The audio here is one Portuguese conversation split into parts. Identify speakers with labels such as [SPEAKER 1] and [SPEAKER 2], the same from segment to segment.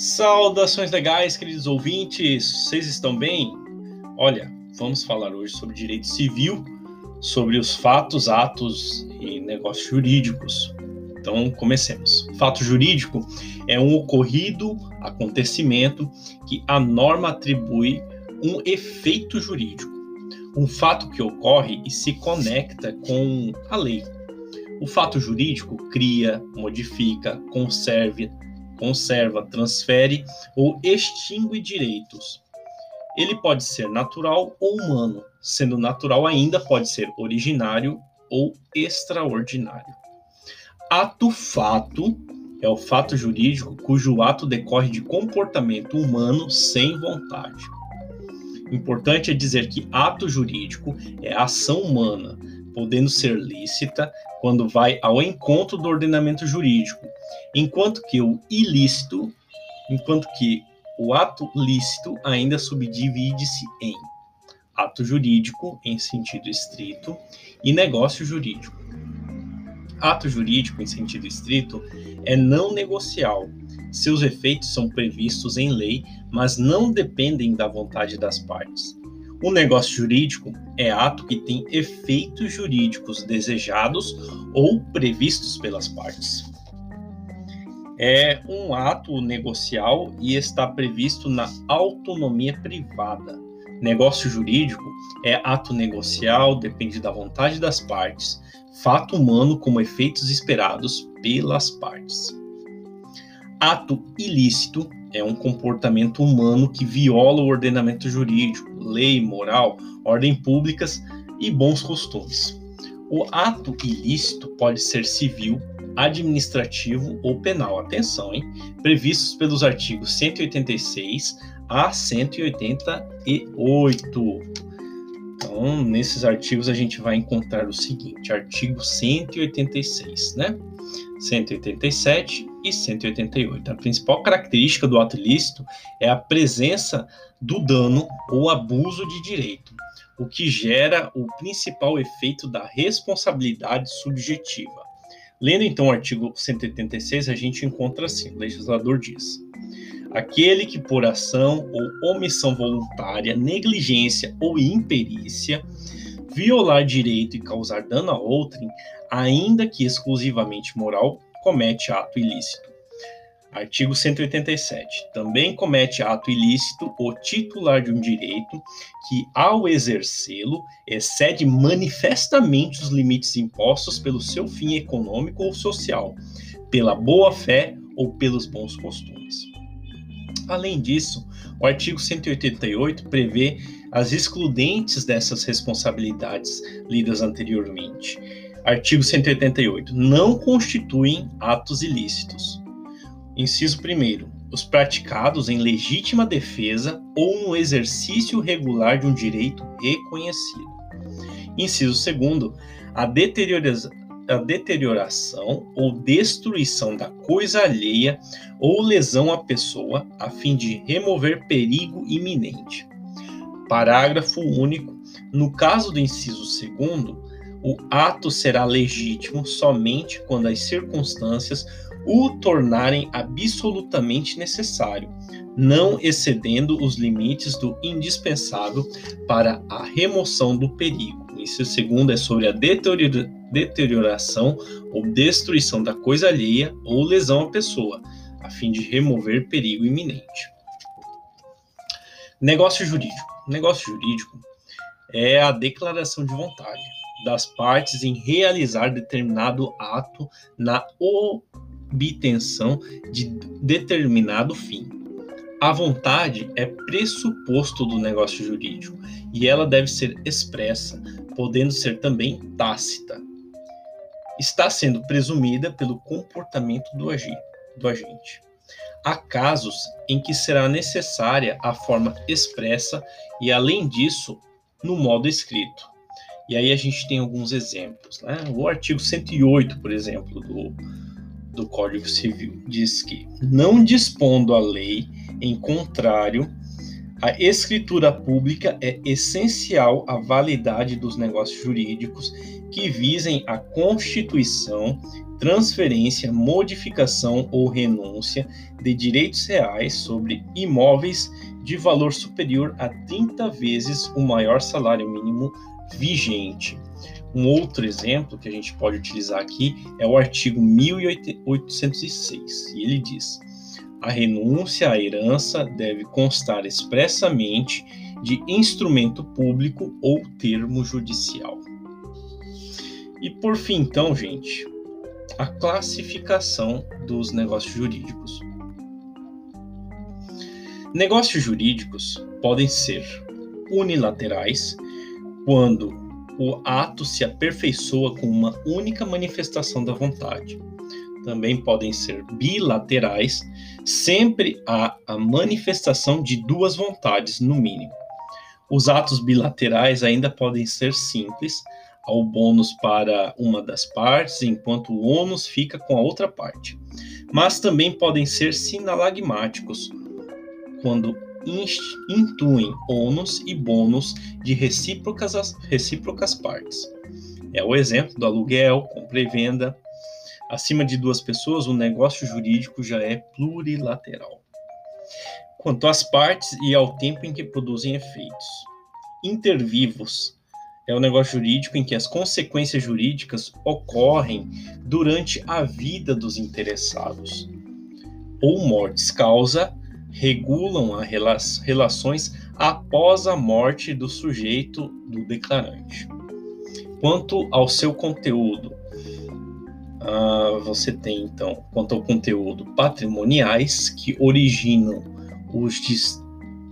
[SPEAKER 1] Saudações legais, queridos ouvintes, vocês estão bem? Olha, vamos falar hoje sobre direito civil, sobre os fatos, atos e negócios jurídicos. Então, comecemos. Fato jurídico é um ocorrido, acontecimento que a norma atribui um efeito jurídico, um fato que ocorre e se conecta com a lei. O fato jurídico cria, modifica, conserva, conserva, transfere ou extingue direitos. Ele pode ser natural ou humano, sendo natural ainda pode ser originário ou extraordinário. Ato fato é o fato jurídico cujo ato decorre de comportamento humano sem vontade. Importante é dizer que ato jurídico é ação humana, podendo ser lícita quando vai ao encontro do ordenamento jurídico, enquanto que o ilícito, enquanto que o ato lícito ainda subdivide-se em ato jurídico em sentido estrito e negócio jurídico. Ato jurídico em sentido estrito é não negocial. Seus efeitos são previstos em lei, mas não dependem da vontade das partes. O negócio jurídico é ato que tem efeitos jurídicos desejados ou previstos pelas partes. É um ato negocial e está previsto na autonomia privada. Negócio jurídico é ato negocial, depende da vontade das partes, fato humano como efeitos esperados pelas partes. Ato ilícito é um comportamento humano que viola o ordenamento jurídico, lei, moral, ordem públicas e bons costumes. O ato ilícito pode ser civil, administrativo ou penal. Atenção, hein? Previstos pelos artigos 186 a 188. Então, nesses artigos a gente vai encontrar o seguinte: artigo 186, né? 187 e 188. A principal característica do ato ilícito é a presença do dano ou abuso de direito, o que gera o principal efeito da responsabilidade subjetiva. Lendo então o artigo 186, a gente encontra assim: o legislador diz. Aquele que por ação ou omissão voluntária, negligência ou imperícia violar direito e causar dano a outrem, ainda que exclusivamente moral, comete ato ilícito. Artigo 187. Também comete ato ilícito o titular de um direito que, ao exercê-lo, excede manifestamente os limites impostos pelo seu fim econômico ou social, pela boa-fé ou pelos bons costumes. Além disso, o artigo 188 prevê as excludentes dessas responsabilidades lidas anteriormente. Artigo 188. Não constituem atos ilícitos. Inciso 1. Os praticados em legítima defesa ou no exercício regular de um direito reconhecido. Inciso 2. A, a deterioração ou destruição da coisa alheia ou lesão à pessoa a fim de remover perigo iminente. Parágrafo único. No caso do inciso 2, o ato será legítimo somente quando as circunstâncias o tornarem absolutamente necessário, não excedendo os limites do indispensável para a remoção do perigo. Isso segundo é sobre a deterioração ou destruição da coisa alheia ou lesão à pessoa, a fim de remover perigo iminente. Negócio jurídico. Negócio jurídico é a declaração de vontade das partes em realizar determinado ato na obtenção de determinado fim. A vontade é pressuposto do negócio jurídico e ela deve ser expressa, podendo ser também tácita. Está sendo presumida pelo comportamento do, do agente. Há casos em que será necessária a forma expressa e, além disso, no modo escrito. E aí a gente tem alguns exemplos. Né? O artigo 108, por exemplo, do, do Código Civil, diz que, não dispondo a lei em contrário, a escritura pública é essencial à validade dos negócios jurídicos que visem a constituição, transferência, modificação ou renúncia de direitos reais sobre imóveis de valor superior a 30 vezes o maior salário mínimo vigente. Um outro exemplo que a gente pode utilizar aqui é o artigo 1806, e ele diz: a renúncia à herança deve constar expressamente de instrumento público ou termo judicial. E por fim, então, gente, a classificação dos negócios jurídicos. Negócios jurídicos podem ser unilaterais, quando o ato se aperfeiçoa com uma única manifestação da vontade. Também podem ser bilaterais, sempre há a manifestação de duas vontades, no mínimo. Os atos bilaterais ainda podem ser simples, ao bônus para uma das partes, enquanto o ônus fica com a outra parte. Mas também podem ser sinalagmáticos, quando intuem ônus e bônus de recíprocas, recíprocas partes. É o exemplo do aluguel, compra e venda. Acima de duas pessoas, o negócio jurídico já é plurilateral. Quanto às partes e ao tempo em que produzem efeitos. Intervivos é o negócio jurídico em que as consequências jurídicas ocorrem durante a vida dos interessados. Ou mortes causa regulam as relações após a morte do sujeito do declarante. Quanto ao seu conteúdo, uh, você tem então, quanto ao conteúdo, patrimoniais que originam os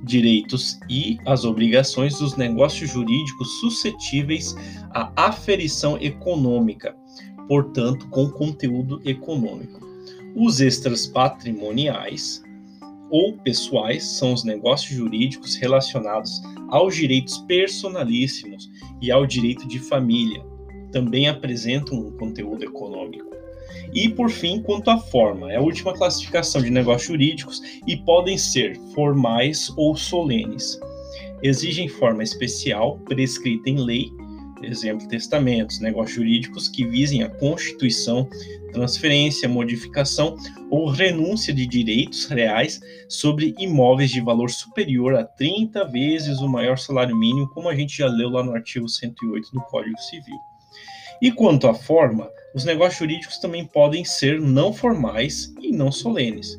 [SPEAKER 1] direitos e as obrigações dos negócios jurídicos suscetíveis à aferição econômica, portanto, com conteúdo econômico. Os extras patrimoniais ou pessoais são os negócios jurídicos relacionados aos direitos personalíssimos e ao direito de família. Também apresentam um conteúdo econômico. E, por fim, quanto à forma, é a última classificação de negócios jurídicos e podem ser formais ou solenes. Exigem forma especial, prescrita em lei, exemplo, testamentos, negócios jurídicos que visem a constituição, transferência, modificação ou renúncia de direitos reais sobre imóveis de valor superior a 30 vezes o maior salário mínimo, como a gente já leu lá no artigo 108 do Código Civil. E quanto à forma, os negócios jurídicos também podem ser não formais e não solenes.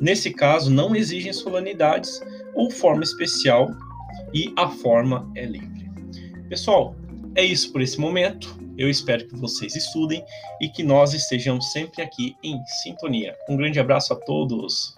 [SPEAKER 1] Nesse caso, não exigem solenidades ou forma especial e a forma é livre. Pessoal, é isso por esse momento. Eu espero que vocês estudem e que nós estejamos sempre aqui em sintonia. Um grande abraço a todos.